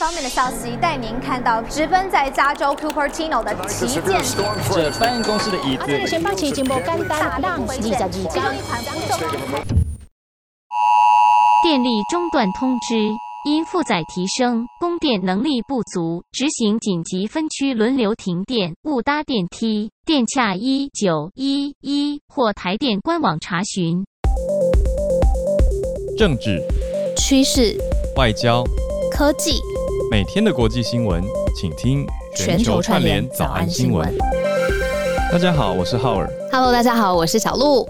方面的消息，带您看到直奔在加州 Cupertino 的旗舰这办公室的椅子。这个先。电力中断通知，因负载提升，供电能力不足，执行紧急分区轮流停电，勿搭电梯。电洽一九一一或台电官网查询。政治、趋势、外交、科技，每天的国际新闻，请听全球串联早安新闻。大家好，我是浩尔。Hello，大家好，我是小鹿。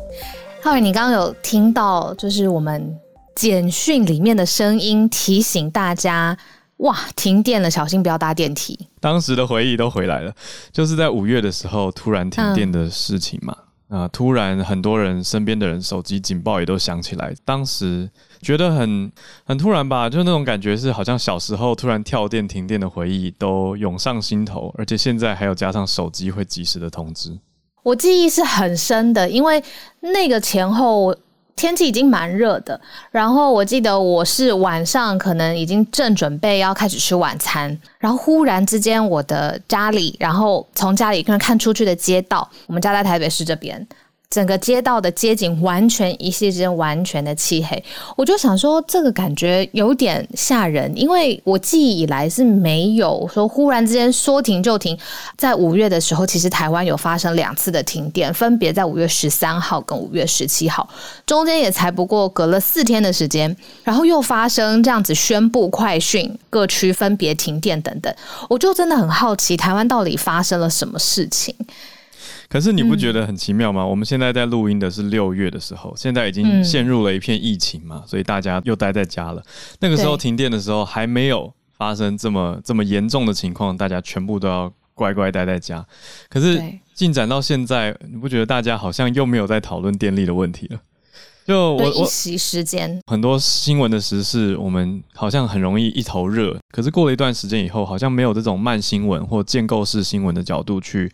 浩尔，你刚刚有听到就是我们简讯里面的声音提醒大家，哇，停电了，小心不要搭电梯。当时的回忆都回来了，就是在五月的时候突然停电的事情嘛。啊、突然很多人身边的人手机警报也都响起来，当时觉得很很突然吧，就那种感觉是好像小时候突然跳电停电的回忆都涌上心头，而且现在还有加上手机会及时的通知。我记忆是很深的，因为那个前后天气已经蛮热的，然后我记得我是晚上可能已经正准备要开始吃晚餐，然后忽然之间我的家里，然后从家里可能看出去的街道，我们家在台北市这边。整个街道的街景完全一夕之间完全的漆黑，我就想说这个感觉有点吓人，因为我记忆以来是没有说忽然之间说停就停。在五月的时候，其实台湾有发生两次的停电，分别在五月十三号跟五月十七号，中间也才不过隔了四天的时间，然后又发生这样子宣布快讯，各区分别停电等等，我就真的很好奇，台湾到底发生了什么事情？可是你不觉得很奇妙吗？我们现在在录音的是六月的时候，现在已经嗯陷入了一片疫情嘛，所以大家又待在家了。那个时候停电的时候还没有发生这么这么严重的情况，大家全部都要乖乖待在家。可是进展到现在，你不觉得大家好像又没有在讨论电力的问题了？就我，我时间，很多新闻的时事，我们好像很容易一头热，可是过了一段时间以后，好像没有这种慢新闻或建构式新闻的角度去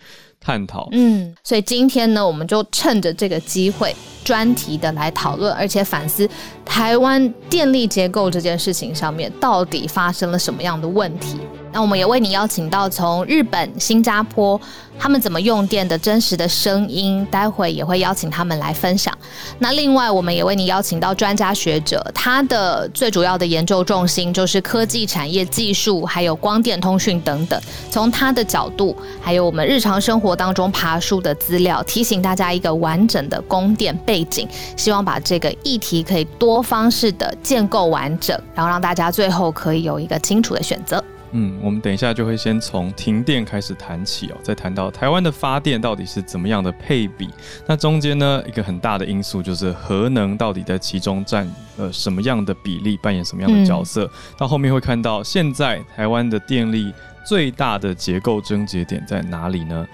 探讨。嗯，所以今天呢，我们就趁着这个机会，专题的来讨论，而且反思台湾电力结构这件事情上面到底发生了什么样的问题。那我们也为你邀请到从日本、新加坡他们怎么用电的真实的声音，待会也会邀请他们来分享。那另外，我们也为你邀请到专家学者，他的最主要的研究重心就是科技产业技术，还有光电通讯等等。从他的角度，还有我们日常生活当中爬书的资料，提醒大家一个完整的供电背景，希望把这个议题可以多方式的建构完整，然后让大家最后可以有一个清楚的选择。嗯，我们等一下就会先从停电开始谈起哦，再谈到台湾的发电到底是怎么样的配比。那中间呢，一个很大的因素就是核能到底在其中占呃什么样的比例，扮演什么样的角色。到后面会看到，现在台湾的电力最大的结构症结点在哪里呢？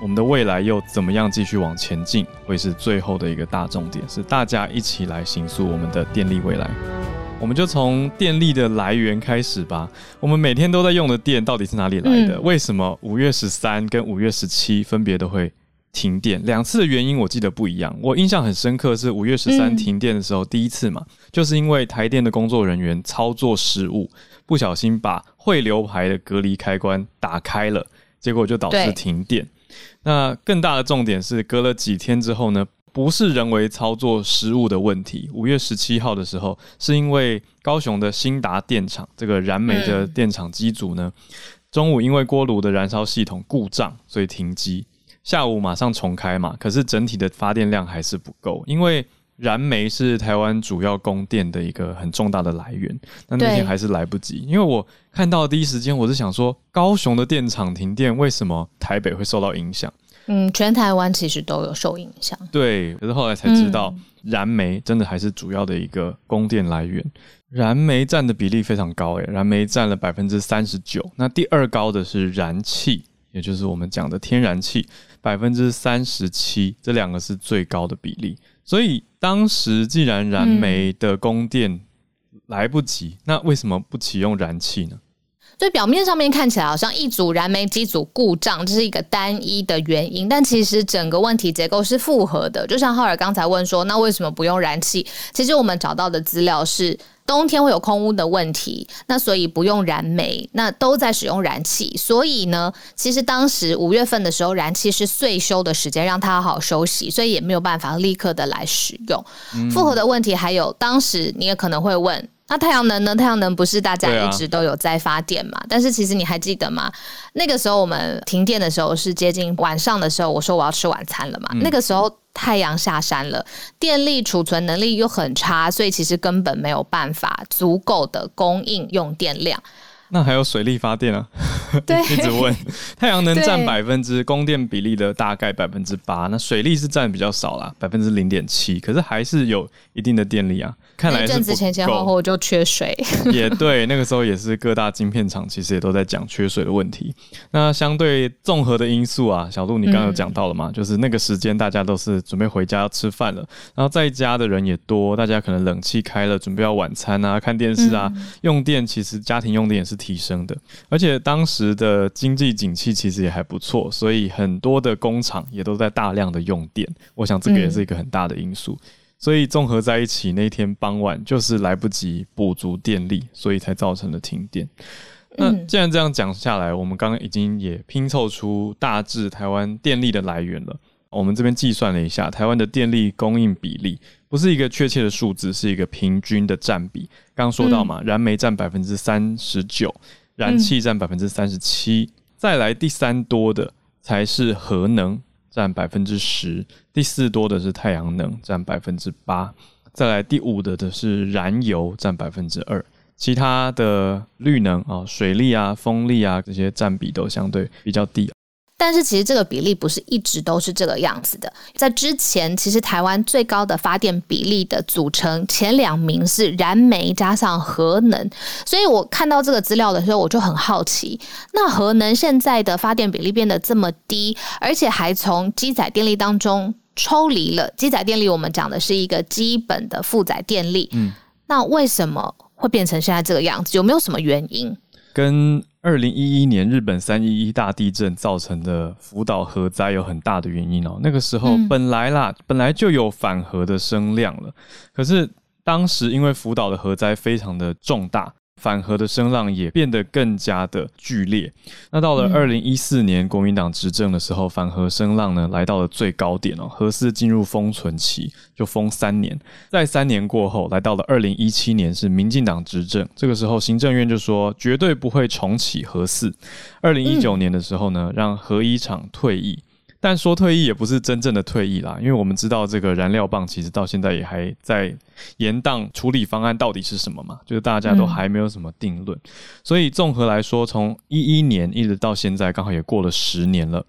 我们的未来又怎么样继续往前进，会是最后的一个大重点，是大家一起来行塑我们的电力未来。我们就从电力的来源开始吧。我们每天都在用的电到底是哪里来的？嗯为什么五月十三跟五月十七分别都会停电？两次的原因我记得不一样。我印象很深刻是五月十三嗯停电的时候，第一次嘛，就是因为台电的工作人员操作失误，不小心把汇流排的隔离开关打开了，结果就导致停电。那更大的重点是，隔了几天之后呢，不是人为操作失误的问题。五月十七号的时候，是因为高雄的新达电厂这个燃煤的嗯电厂机组呢，中午因为锅炉的燃烧系统故障，所以停机。下午马上重开嘛，可是整体的发电量还是不够，因为燃煤是台湾主要供电的一个很重大的来源。那那天还是来不及，因为我看到第一时间，我是想说，高雄的电厂停电，为什么台北会受到影响？嗯，全台湾其实都有受影响。对，可是后来才知道，燃煤真的还是主要的一个供电来源。燃煤占的比例非常高，诶，燃煤占了百分之三十九。那第二高的是燃气，也就是我们讲的天然气，百分之三十七，这两个是最高的比例。所以当时既然燃煤的供电来不及，那为什么不启用燃气呢？所以表面上面看起来好像一组燃煤机组故障，这是一个单一的原因，但其实整个问题结构是复合的。就像浩尔刚才问说，那为什么不用燃气？其实我们找到的资料是，冬天会有空污的问题，那所以不用燃煤，那都在使用燃气。所以呢，其实当时五月份的时候，燃气是岁休的时间，让它好好休息，所以也没有办法立刻的来使用。复合的问题还有，当时你也可能会问。那太阳能呢？太阳能不是大家一直都有在发电嘛？但是其实你还记得吗？那个时候我们停电的时候是接近晚上的时候，我说我要吃晚餐了嘛。那个时候太阳下山了，电力储存能力又很差，所以其实根本没有办法足够的供应用电量。那还有水力发电啊？对，一直问。太阳能占百分之供电比例的大概百分之八，那水力是占比较少啦，百分之零点七，可是还是有一定的电力啊。看来阵子前前后后就缺水，也对，那个时候也是各大晶片厂其实也都在讲缺水的问题。那相对综合的因素啊，小杜你刚刚有讲到了嘛，就是那个时间大家都是准备回家要吃饭了，然后在家的人也多，大家可能冷气开了，准备要晚餐啊、看电视啊，用电其实家庭用电也是提升的，而且当时的经济景气其实也还不错，所以很多的工厂也都在大量的用电，我想这个也是一个很大的因素。所以综合在一起，那天傍晚就是来不及补足电力，所以才造成了停电。那既然这样讲下来，我们刚刚已经也拼凑出大致台湾电力的来源了。我们这边计算了一下，台湾的电力供应比例不是一个确切的数字，是一个平均的占比。刚刚说到嘛，燃煤占百分之三十九，燃气占百分之三十七，再来第三多的才是核能。占百分之十，第四多的是太阳能，占百分之八，再来第五的的是燃油，占百分之二，其他的绿能啊、水力啊、风力啊这些占比都相对比较低。但是其实这个比例不是一直都是这个样子的，在之前其实台湾最高的发电比例的组成前两名是燃煤加上核能，所以我看到这个资料的时候我就很好奇，那核能现在的发电比例变得这么低，而且还从机载电力当中抽离了，机载电力我们讲的是一个基本的负载电力，嗯，那为什么会变成现在这个样子？有没有什么原因？跟二零一一年日本三一一大地震造成的福岛核灾有很大的原因哦。那个时候本来啦，本来就有反核的声量了，可是当时因为福岛的核灾非常的重大。反核的声浪也变得更加的剧烈。那到了二零一四年国民党执政的时候，反核声浪呢来到了最高点哦，核四进入封存期，就封三年。在三年过后，来到了二零一七年是民进党执政，这个时候行政院就说绝对不会重启核四。二零一九年的时候呢，让核一厂退役。但说退役也不是真正的退役啦，因为我们知道这个燃料棒其实到现在也还在延宕处理方案到底是什么嘛，就是大家都还没有什么定论。所以综合来说，从一一年一直到现在，刚好也过了十年了。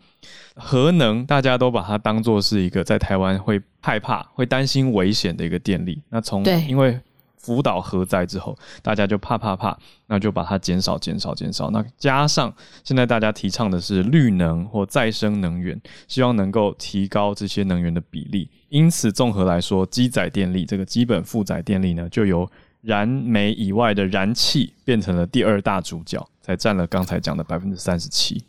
核能大家都把它当做是一个在台湾会害怕、会担心危险的一个电力。那从因为。福岛核灾之后，大家就怕怕怕，那就把它减少、减少、减少。那加上现在大家提倡的是绿能或再生能源，希望能够提高这些能源的比例。因此，综合来说，机载电力这个基本负载电力呢，就由燃煤以外的燃气变成了第二大主角，才占了刚才讲的百分之三十七。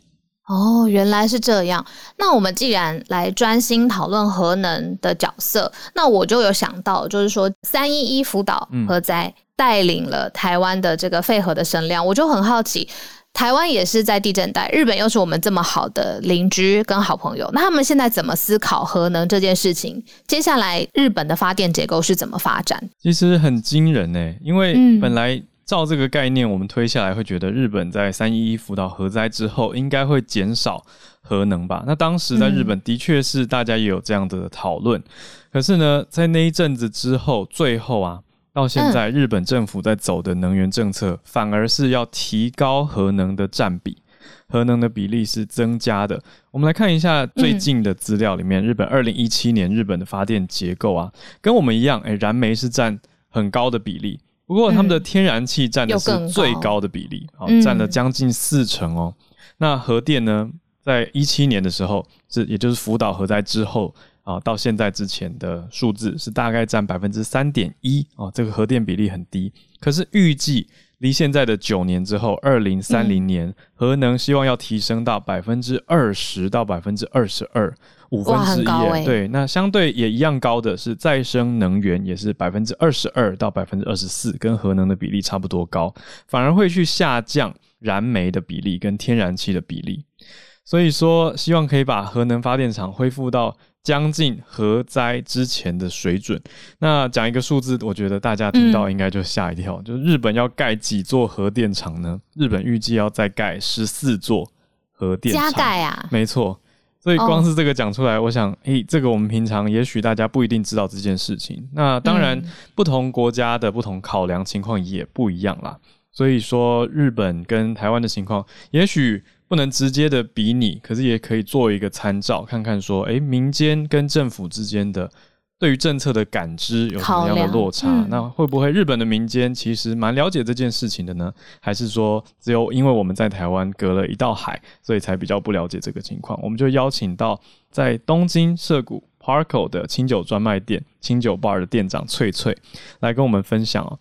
哦，原来是这样。那我们既然来专心讨论核能的角色，那我就有想到，就是说三一一福岛核灾带领了台湾的这个废核的声量，我就很好奇，台湾也是在地震带，日本又是我们这么好的邻居跟好朋友，那他们现在怎么思考核能这件事情？接下来日本的发电结构是怎么发展？其实很惊人呢，因为本来。照这个概念，我们推下来会觉得日本在三一一福岛核灾之后，应该会减少核能吧？那当时在日本的确是大家也有这样的讨论。可是呢，在那一阵子之后，最后啊，到现在日本政府在走的能源政策，反而是要提高核能的占比，核能的比例是增加的。我们来看一下最近的资料里面，日本二零一七年日本的发电结构啊，跟我们一样，诶，燃煤是占很高的比例。不过，他们的天然气占的是最高的比例，好，占了将近四成哦。那核电呢，在一七年的时候，是也就是福岛核灾之后啊，到现在之前的数字是大概占百分之三点一啊，这个核电比例很低。可是预计离现在的九年之后，二零三零年，核能希望要提升到百分之二十到百分之二十二，五分之一对，那相对也一样高的是再生能源，也是百分之二十二到百分之二十四，跟核能的比例差不多高，反而会去下降燃煤的比例跟天然气的比例。所以说，希望可以把核能发电厂恢复到将近核灾之前的水准。那讲一个数字，我觉得大家听到应该就吓一跳，就是日本要盖几座核电厂呢？日本预计要再盖十四座核电厂，加盖啊，没错。所以光是这个讲出来，我想，诶、这个我们平常也许大家不一定知道这件事情。那当然，不同国家的不同考量情况也不一样啦。所以说，日本跟台湾的情况，也许不能直接的比拟，可是也可以做一个参照，看看说，诶，民间跟政府之间的对于政策的感知有什么样的落差？嗯那会不会日本的民间其实蛮了解这件事情的呢？还是说只有因为我们在台湾隔了一道海，所以才比较不了解这个情况？我们就邀请到在东京涩谷 Parco 的清酒专卖店清酒 bar 的店长翠翠来跟我们分享哦。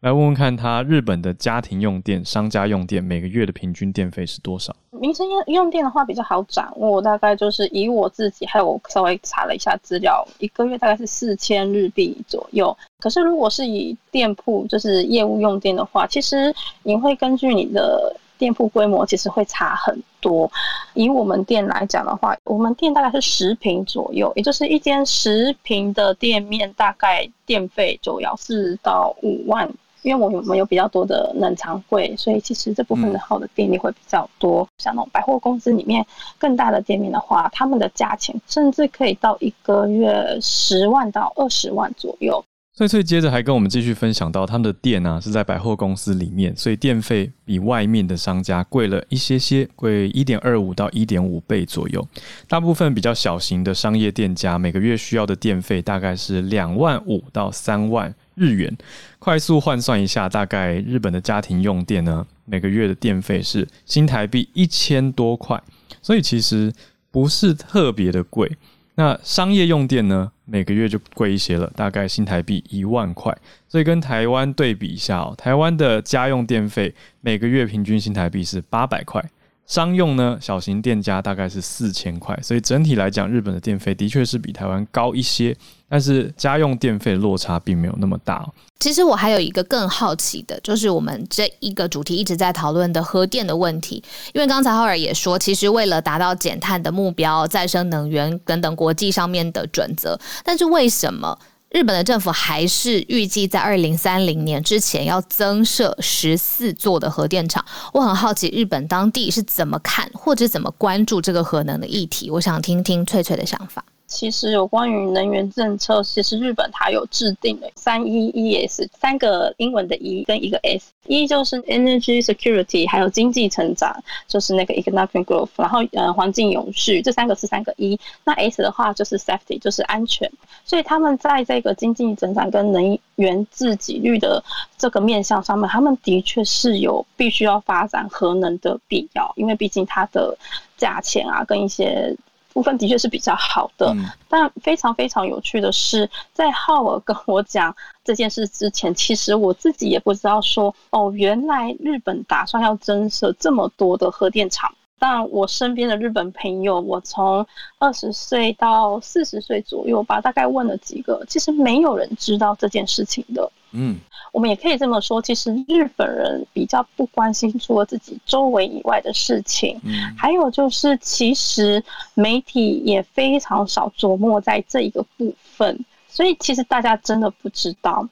来问问看他日本的家庭用电、商家用电每个月的平均电费是多少？民生用用电的话比较好掌握，大概就是以我自己，还有我稍微查了一下资料，一个月大概是四千日币左右。可是如果是以店铺就是业务用电的话，其实你会根据你的店铺规模，其实会差很多。以我们店来讲的话，我们店大概是十平左右，也就是一间十平的店面，大概电费就要四到五万因为我们有比较多的冷藏柜，所以其实这部分的耗的电力会比较多。像那种百货公司里面更大的店面的话，他们的价钱甚至可以到一个月十万到二十万左右。翠翠接着还跟我们继续分享到，他们的店啊是在百货公司里面，所以电费比外面的商家贵了一些些，贵一点二五到一点五倍左右。大部分比较小型的商业店家，每个月需要的电费大概是两万五到三万日元。快速换算一下，大概日本的家庭用电呢，每个月的电费是新台币一千多块，所以其实不是特别的贵。那商业用电呢，每个月就贵一些了，大概新台币一万块。所以跟台湾对比一下哦，台湾的家用电费每个月平均新台币是八百块，商用呢小型店家大概是四千块。所以整体来讲，日本的电费的确是比台湾高一些，但是家用电费落差并没有那么大。其实我还有一个更好奇的，就是我们这一个主题一直在讨论的核电的问题。因为刚才浩尔也说，其实为了达到减碳的目标、再生能源等等国际上面的准则，但是为什么日本的政府还是预计在二零三零年之前要增设十四座的核电厂？我很好奇日本当地是怎么看或者怎么关注这个核能的议题。我想听听翠翠的想法。其实有关于能源政策，其实日本它有制定的三 E E S 三个英文的 E 跟一个 S，一就是 Energy Security，还有经济成长，就是那个 Economic Growth，然后呃环境永续，这三个是三个 E。那 S 的话就是 Safety，就是安全。所以他们在这个经济增长跟能源自给率的这个面向上面，他们的确是有必须要发展核能的必要，因为毕竟它的价钱啊跟一些。部分的确是比较好的，嗯但非常非常有趣的是，在浩尔跟我讲这件事之前，其实我自己也不知道说，哦，原来日本打算要增设这么多的核电厂。但我身边的日本朋友，我从二十岁到四十岁左右吧，大概问了几个，其实没有人知道这件事情的。嗯，我们也可以这么说，其实日本人比较不关心除了自己周围以外的事情，嗯还有就是其实媒体也非常少琢磨在这一个部分，所以其实大家真的不知道。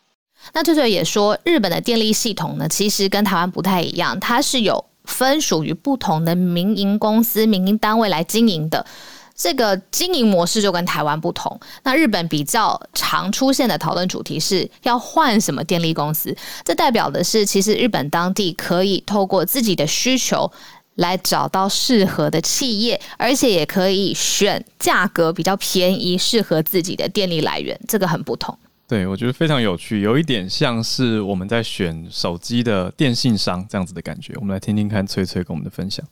那翠翠也说，日本的电力系统呢，其实跟台湾不太一样，它是有分属于不同的民营公司、民营单位来经营的。这个经营模式就跟台湾不同。那日本比较常出现的讨论主题是要换什么电力公司，这代表的是，其实日本当地可以透过自己的需求。来找到适合的企业，而且也可以选价格比较便宜、适合自己的电力来源，这个很不同。对，我觉得非常有趣，有一点像是我们在选手机的电信商这样子的感觉。我们来听听看翠翠跟我们的分享。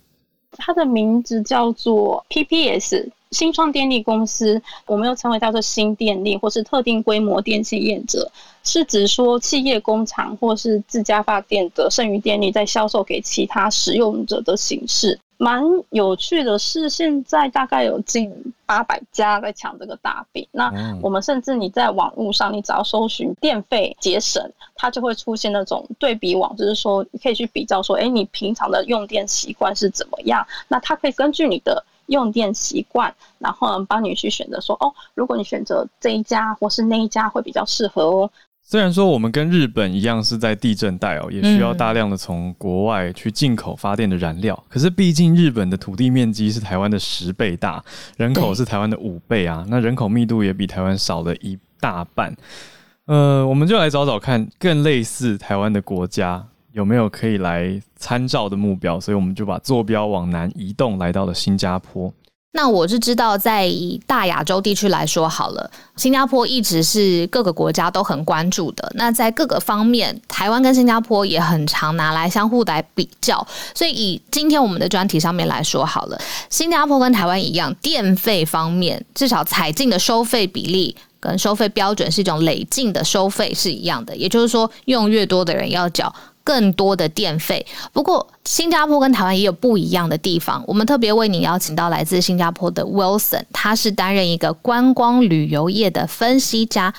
它的名字叫做 PPS，新创电力公司，我们又称为叫做新电力或是特定规模电信业者，是指说企业工厂或是自家发电的剩余电力在销售给其他使用者的形式。蛮有趣的是，现在大概有近八百家在抢这个大饼。那我们甚至你在网络上，你只要搜寻电费节省，它就会出现那种对比网，就是说你可以去比较说，哎，你平常的用电习惯是怎么样？那它可以根据你的用电习惯，然后帮你去选择说，哦，如果你选择这一家或是那一家会比较适合哦。虽然说我们跟日本一样是在地震带哦，也需要大量的从国外去进口发电的燃料，可是毕竟日本的土地面积是台湾的十倍大，人口是台湾的五倍啊，那人口密度也比台湾少了一大半。呃，我们就来找找看更类似台湾的国家有没有可以来参照的目标，所以我们就把坐标往南移动，来到了新加坡。那我是知道，在以大亚洲地区来说好了，新加坡一直是各个国家都很关注的。那在各个方面，台湾跟新加坡也很常拿来相互来比较。所以以今天我们的专题上面来说好了，新加坡跟台湾一样，电费方面至少采进的收费比例跟收费标准是一种累进的收费是一样的，也就是说，用越多的人要缴。更多的电费。不过，新加坡跟台湾也有不一样的地方。我们特别为你邀请到来自新加坡的 Wilson，他是担任一个观光旅游业的分析家，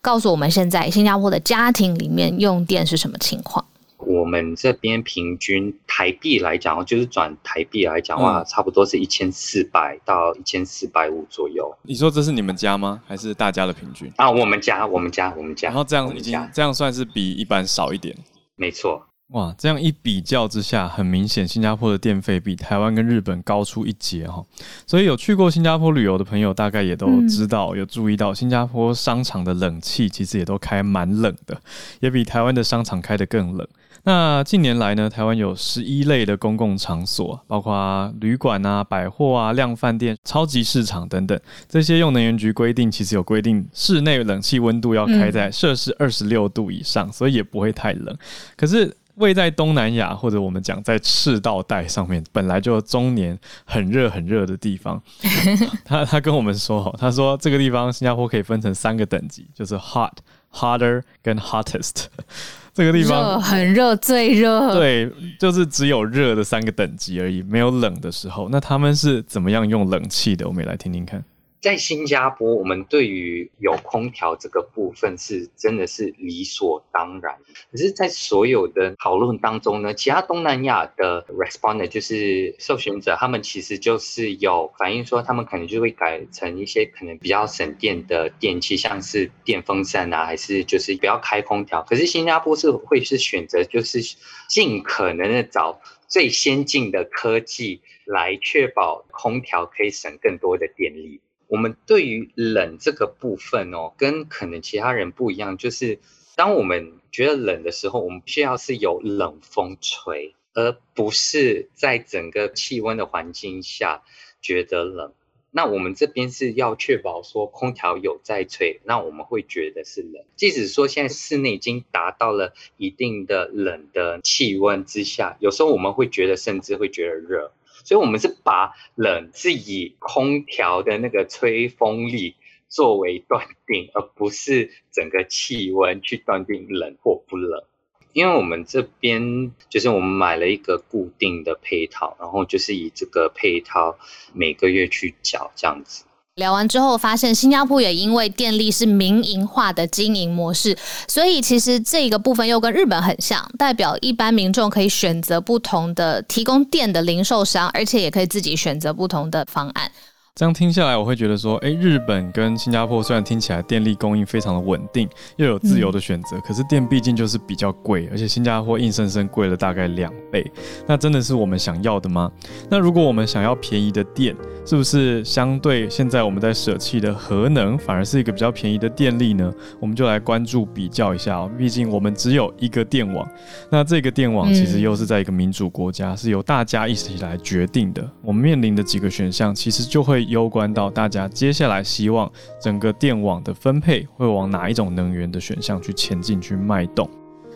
告诉我们现在新加坡的家庭里面用电是什么情况。我们这边平均台币来讲，就是转台币来讲的话，差不多是一千四百到一千四百五左右。你说这是你们家吗？还是大家的平均？啊，我们家，我们家，我们家。然后这样已经这样算是比一般少一点。没错，哇，这样一比较之下，很明显，新加坡的电费比台湾跟日本高出一截哈。所以有去过新加坡旅游的朋友，大概也都知道，有注意到新加坡商场的冷气其实也都开蛮冷的，也比台湾的商场开得更冷。那近年来呢，台湾有十一类的公共场所，包括旅馆啊、百货啊、量饭店、超级市场等等，这些用能源局规定，其实有规定室内冷气温度要开在摄氏二十六度以上，所以也不会太冷。可是位在东南亚或者我们讲在赤道带上面，本来就中年很热很热的地方，他他跟我们说，他说这个地方新加坡可以分成三个等级，就是 hot、hotter 跟 hottest。这个地方很热，最热。对，就是只有热的三个等级而已，没有冷的时候。那他们是怎么样用冷气的？我们也来听听看。在新加坡，我们对于有空调这个部分是真的是理所当然。可是，在所有的讨论当中呢，其他东南亚的 respondent 就是受询者，他们其实就是有反映说，他们可能就会改成一些可能比较省电的电器，像是电风扇啊，还是就是不要开空调。可是新加坡是会是选择就是尽可能的找最先进的科技来确保空调可以省更多的电力。我们对于冷这个部分哦，跟可能其他人不一样，就是当我们觉得冷的时候，我们需要是有冷风吹，而不是在整个气温的环境下觉得冷。那我们这边是要确保说空调有在吹，那我们会觉得是冷。即使说现在室内已经达到了一定的冷的气温之下，有时候我们会觉得甚至会觉得热。所以，我们是把冷是以空调的那个吹风力作为断定，而不是整个气温去断定冷或不冷。因为我们这边就是我们买了一个固定的配套，然后就是以这个配套每个月去缴这样子。聊完之后，发现新加坡也因为电力是民营化的经营模式，所以其实这个部分又跟日本很像，代表一般民众可以选择不同的提供电的零售商，而且也可以自己选择不同的方案。这样听下来，我会觉得说，哎，日本跟新加坡虽然听起来电力供应非常的稳定，又有自由的选择，可是电毕竟就是比较贵，而且新加坡硬生生贵了大概两倍。那真的是我们想要的吗？那如果我们想要便宜的电，是不是相对现在我们在舍弃的核能，反而是一个比较便宜的电力呢？我们就来关注比较一下哦。毕竟我们只有一个电网，那这个电网其实又是在一个民主国家，是由大家一起来决定的。我们面临的几个选项，其实就会。攸关到大家接下来希望整个电网的分配会往哪一种能源的选项去前进去脉动。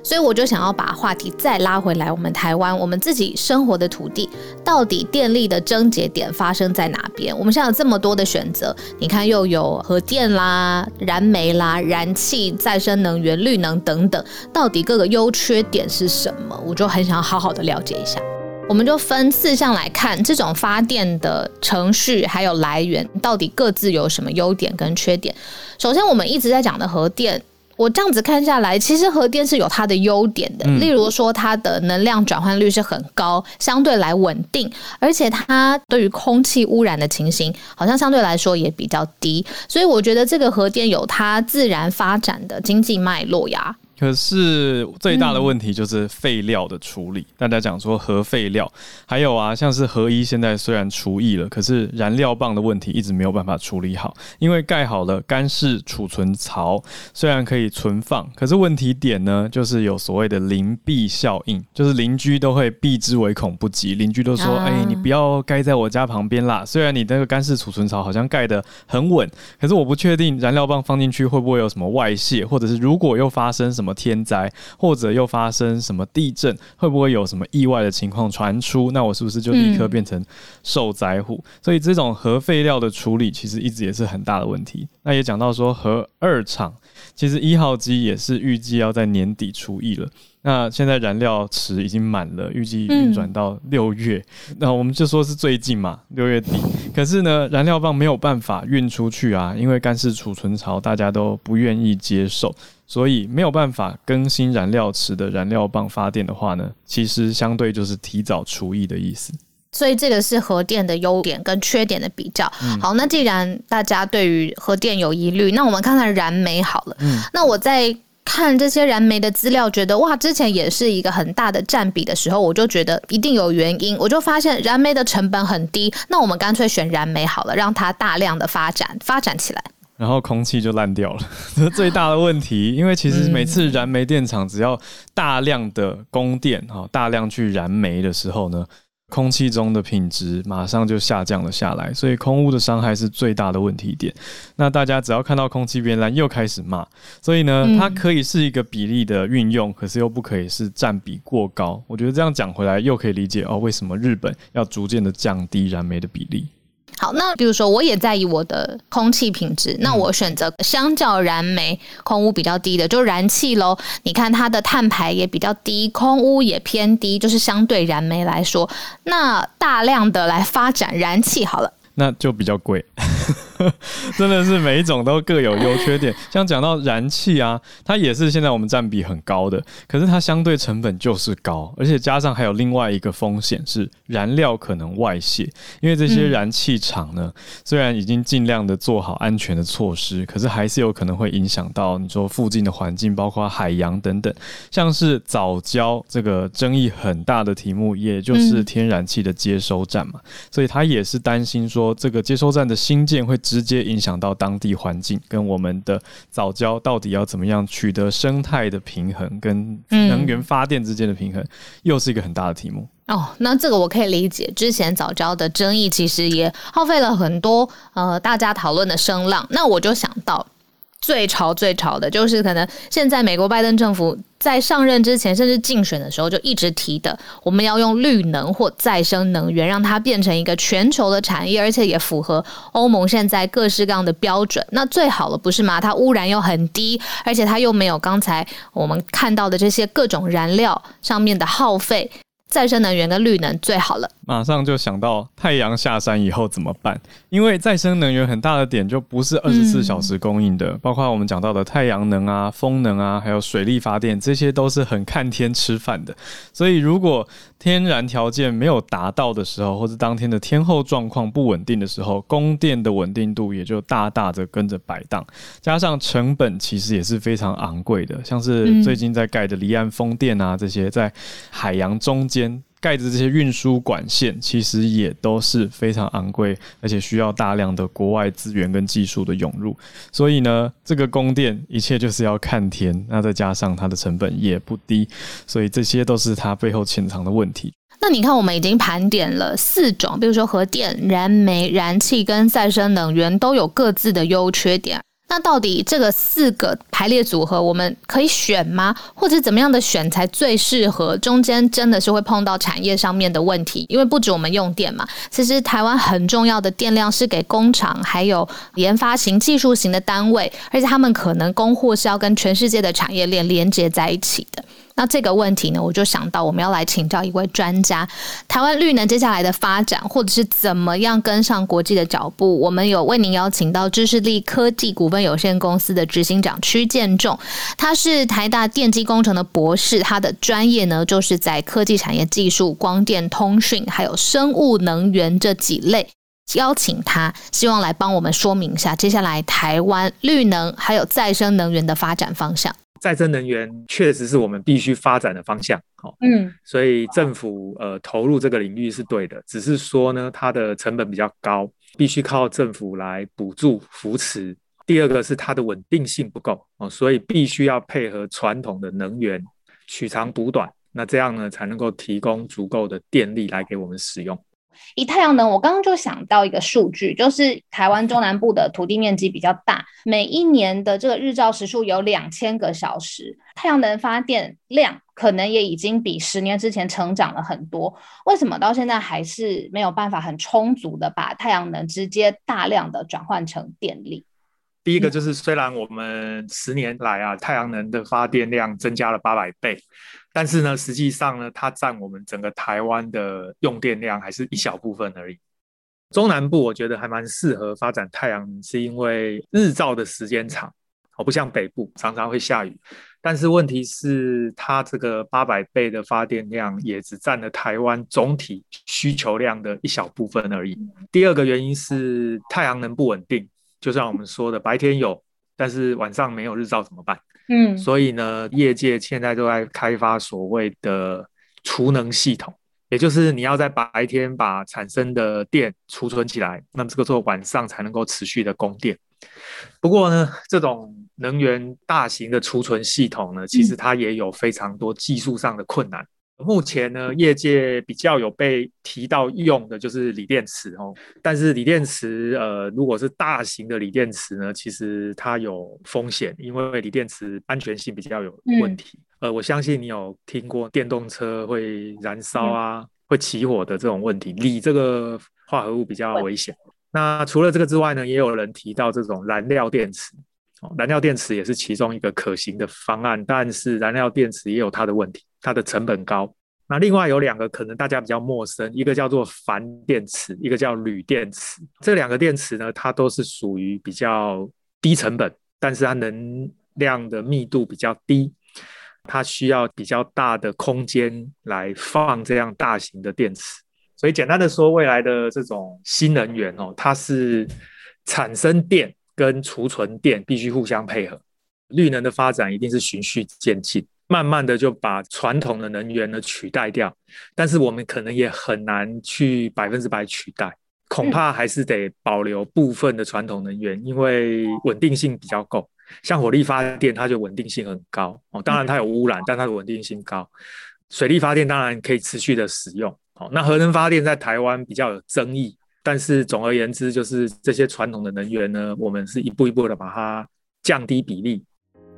所以我就想要把话题再拉回来，我们台湾，我们自己生活的土地，到底电力的症结点发生在哪边？我们现在有这么多的选择，你看又有核电啦、燃煤啦、燃气、再生能源、绿能等等，到底各个优缺点是什么？我就很想要好好的了解一下。我们就分四项来看，这种发电的程序还有来源，到底各自有什么优点跟缺点。首先，我们一直在讲的核电。我这样子看下来，其实核电是有它的优点的，例如说它的能量转换率是很高，相对来稳定，而且它对于空气污染的情形，好像相对来说也比较低，所以我觉得这个核电有它自然发展的经济脉络呀。可是最大的问题就是废料的处理。大家讲说核废料，还有啊，像是核一现在虽然除役了，可是燃料棒的问题一直没有办法处理好。因为盖好了干式储存槽，虽然可以存放，可是问题点呢，就是有所谓的邻避效应，就是邻居都会避之唯恐不及。邻居都说：“哎，你不要盖在我家旁边啦。”虽然你那个干式储存槽好像盖得很稳，可是我不确定燃料棒放进去会不会有什么外泄，或者是如果又发生什么。什么天灾，或者又发生什么地震，会不会有什么意外的情况传出？那我是不是就立刻变成受灾户？所以这种核废料的处理，其实一直也是很大的问题。那也讲到说，核二厂其实一号机也是预计要在年底除役了。那现在燃料池已经满了，预计运转到六月。那我们就说是最近嘛，六月底。可是呢，燃料棒没有办法运出去啊，因为干式储存槽大家都不愿意接受。所以没有办法更新燃料池的燃料棒发电的话呢，其实相对就是提早除役的意思。所以这个是核电的优点跟缺点的比较。好，那既然大家对于核电有疑虑，那我们看看燃煤好了。嗯，那我在看这些燃煤的资料，觉得哇，之前也是一个很大的占比的时候，我就觉得一定有原因。我就发现燃煤的成本很低，那我们干脆选燃煤好了，让它大量的发展发展起来。然后空气就烂掉了，这是最大的问题。因为其实每次燃煤电厂只要大量的供电哈，大量去燃煤的时候呢，空气中的品质马上就下降了下来，所以空污的伤害是最大的问题点。那大家只要看到空气变烂，又开始骂。所以呢，它可以是一个比例的运用，可是又不可以是占比过高。我觉得这样讲回来，又可以理解哦，为什么日本要逐渐的降低燃煤的比例。好，那比如说我也在意我的空气品质，那我选择相较燃煤空污比较低的，就燃气喽。你看它的碳排也比较低，空污也偏低，就是相对燃煤来说，那大量的来发展燃气好了。那就比较贵，真的是每一种都各有优缺点。像讲到燃气啊，它也是现在我们占比很高的，可是它相对成本就是高，而且加上还有另外一个风险是燃料可能外泄。因为这些燃气厂呢，虽然已经尽量的做好安全的措施，可是还是有可能会影响到你说附近的环境，包括海洋等等。像是早教这个争议很大的题目，也就是天然气的接收站嘛，所以他也是担心说。这个接收站的新建会直接影响到当地环境，跟我们的早教到底要怎么样取得生态的平衡，跟能源发电之间的平衡，又是一个很大的题目。哦，那这个我可以理解，之前早教的争议其实也耗费了很多呃大家讨论的声浪。那我就想到。最潮最潮的就是可能现在美国拜登政府在上任之前，甚至竞选的时候就一直提的，我们要用绿能或再生能源，让它变成一个全球的产业，而且也符合欧盟现在各式各样的标准。那最好了，不是吗？它污染又很低，而且它又没有刚才我们看到的这些各种燃料上面的耗费。再生能源跟绿能最好了。马上就想到太阳下山以后怎么办？因为再生能源很大的点就不是二十四小时供应的，包括我们讲到的太阳能啊、风能啊，还有水力发电，这些都是很看天吃饭的。所以如果天然条件没有达到的时候，或者当天的天候状况不稳定的时候，供电的稳定度也就大大的跟着摆荡。加上成本其实也是非常昂贵的，像是最近在盖的离岸风电啊，这些在海洋中。间盖子这些运输管线，其实也都是非常昂贵，而且需要大量的国外资源跟技术的涌入。所以呢，这个供电一切就是要看天，那再加上它的成本也不低，所以这些都是它背后潜藏的问题。那你看，我们已经盘点了四种，比如说核电、燃煤、燃气跟再生能源都有各自的优缺点。那到底这个四个排列组合，我们可以选吗？或者怎么样的选才最适合？中间真的是会碰到产业上面的问题，因为不止我们用电嘛，其实台湾很重要的电量是给工厂、还有研发型、技术型的单位，而且他们可能供货是要跟全世界的产业链连接在一起的。那这个问题呢，我就想到我们要来请教一位专家，台湾绿能接下来的发展，或者是怎么样跟上国际的脚步，我们有为您邀请到知识力科技股份有限公司的执行长屈建仲，他是台大电机工程的博士，他的专业呢就是在科技产业技术、光电通讯还有生物能源这几类，邀请他，希望来帮我们说明一下接下来台湾绿能还有再生能源的发展方向。再生能源确实是我们必须发展的方向，好，嗯，所以政府呃投入这个领域是对的，只是说呢，它的成本比较高，必须靠政府来补助扶持。第二个是它的稳定性不够哦，所以必须要配合传统的能源取长补短，那这样呢才能够提供足够的电力来给我们使用。以太阳能，我刚刚就想到一个数据，就是台湾中南部的土地面积比较大，每一年的这个日照时数有两千个小时，太阳能发电量可能也已经比十年之前成长了很多。为什么到现在还是没有办法很充足的把太阳能直接大量的转换成电力？第一个就是，虽然我们十年来啊，太阳能的发电量增加了八百倍，但是呢，实际上呢，它占我们整个台湾的用电量还是一小部分而已。中南部我觉得还蛮适合发展太阳能，是因为日照的时间长，哦，不像北部常常会下雨。但是问题是，它这个八百倍的发电量也只占了台湾总体需求量的一小部分而已。第二个原因是太阳能不稳定。就像我们说的，白天有，但是晚上没有日照怎么办？嗯，所以呢，业界现在都在开发所谓的储能系统，也就是你要在白天把产生的电储存起来，那么这个时候晚上才能够持续的供电。不过呢，这种能源大型的储存系统呢，其实它也有非常多技术上的困难。目前呢，业界比较有被提到用的就是锂电池哦，但是锂电池呃，如果是大型的锂电池呢，其实它有风险，因为锂电池安全性比较有问题。呃，我相信你有听过电动车会燃烧啊，会起火的这种问题，锂这个化合物比较危险。那除了这个之外呢，也有人提到这种燃料电池。燃料电池也是其中一个可行的方案，但是燃料电池也有它的问题，它的成本高。那另外有两个可能大家比较陌生，一个叫做钒电池，一个叫铝电池。这两个电池呢，它都是属于比较低成本，但是它能量的密度比较低，它需要比较大的空间来放这样大型的电池。所以简单的说，未来的这种新能源哦，它是产生电。跟储存电必须互相配合，绿能的发展一定是循序渐进，慢慢的就把传统的能源呢取代掉。但是我们可能也很难去百分之百取代，恐怕还是得保留部分的传统能源，因为稳定性比较够。像火力发电，它就稳定性很高哦，当然它有污染，但它的稳定性高。水力发电当然可以持续的使用，哦，那核能发电在台湾比较有争议。但是总而言之，就是这些传统的能源呢，我们是一步一步的把它降低比例。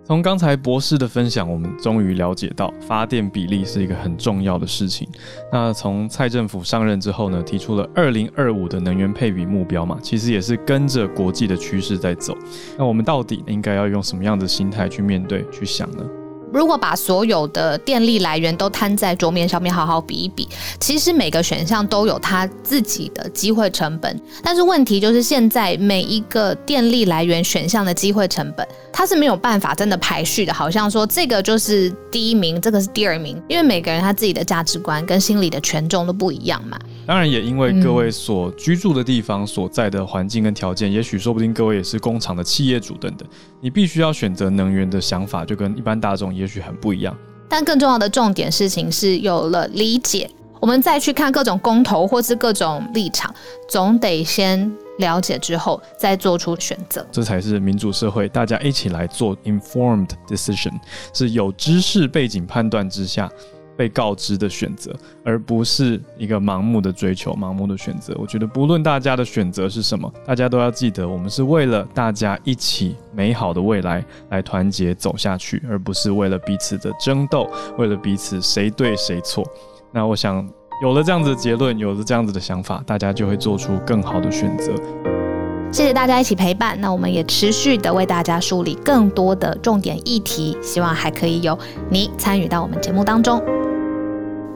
从刚才博士的分享，我们终于了解到发电比例是一个很重要的事情。那从蔡政府上任之后呢，提出了二零二五的能源配比目标嘛，其实也是跟着国际的趋势在走。那我们到底应该要用什么样的心态去面对、去想呢？如果把所有的电力来源都摊在桌面上面好好比一比，其实每个选项都有它自己的机会成本。但是问题就是现在每一个电力来源选项的机会成本，它是没有办法真的排序的，好像说这个就是第一名，这个是第二名，因为每个人他自己的价值观跟心理的权重都不一样嘛。当然也因为各位所居住的地方所在的环境跟条件，也许说不定各位也是工厂的企业主等等，你必须要选择能源的想法就跟一般大众也许很不一样。但更重要的重点事情是有了理解，我们再去看各种公投或是各种立场，总得先了解之后再做出选择。这才是民主社会，大家一起来做 informed decision，是有知识背景判断之下。被告知的选择，而不是一个盲目的追求、盲目的选择。我觉得不论大家的选择是什么，大家都要记得，我们是为了大家一起美好的未来来团结走下去，而不是为了彼此的争斗，为了彼此谁对谁错。那我想，有了这样子的结论，有了这样子的想法，大家就会做出更好的选择。谢谢大家一起陪伴，那我们也持续的为大家梳理更多的重点议题，希望还可以有你参与到我们节目当中。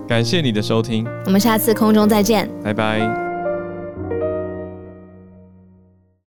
感谢你的收听，我们下次空中再见，拜拜。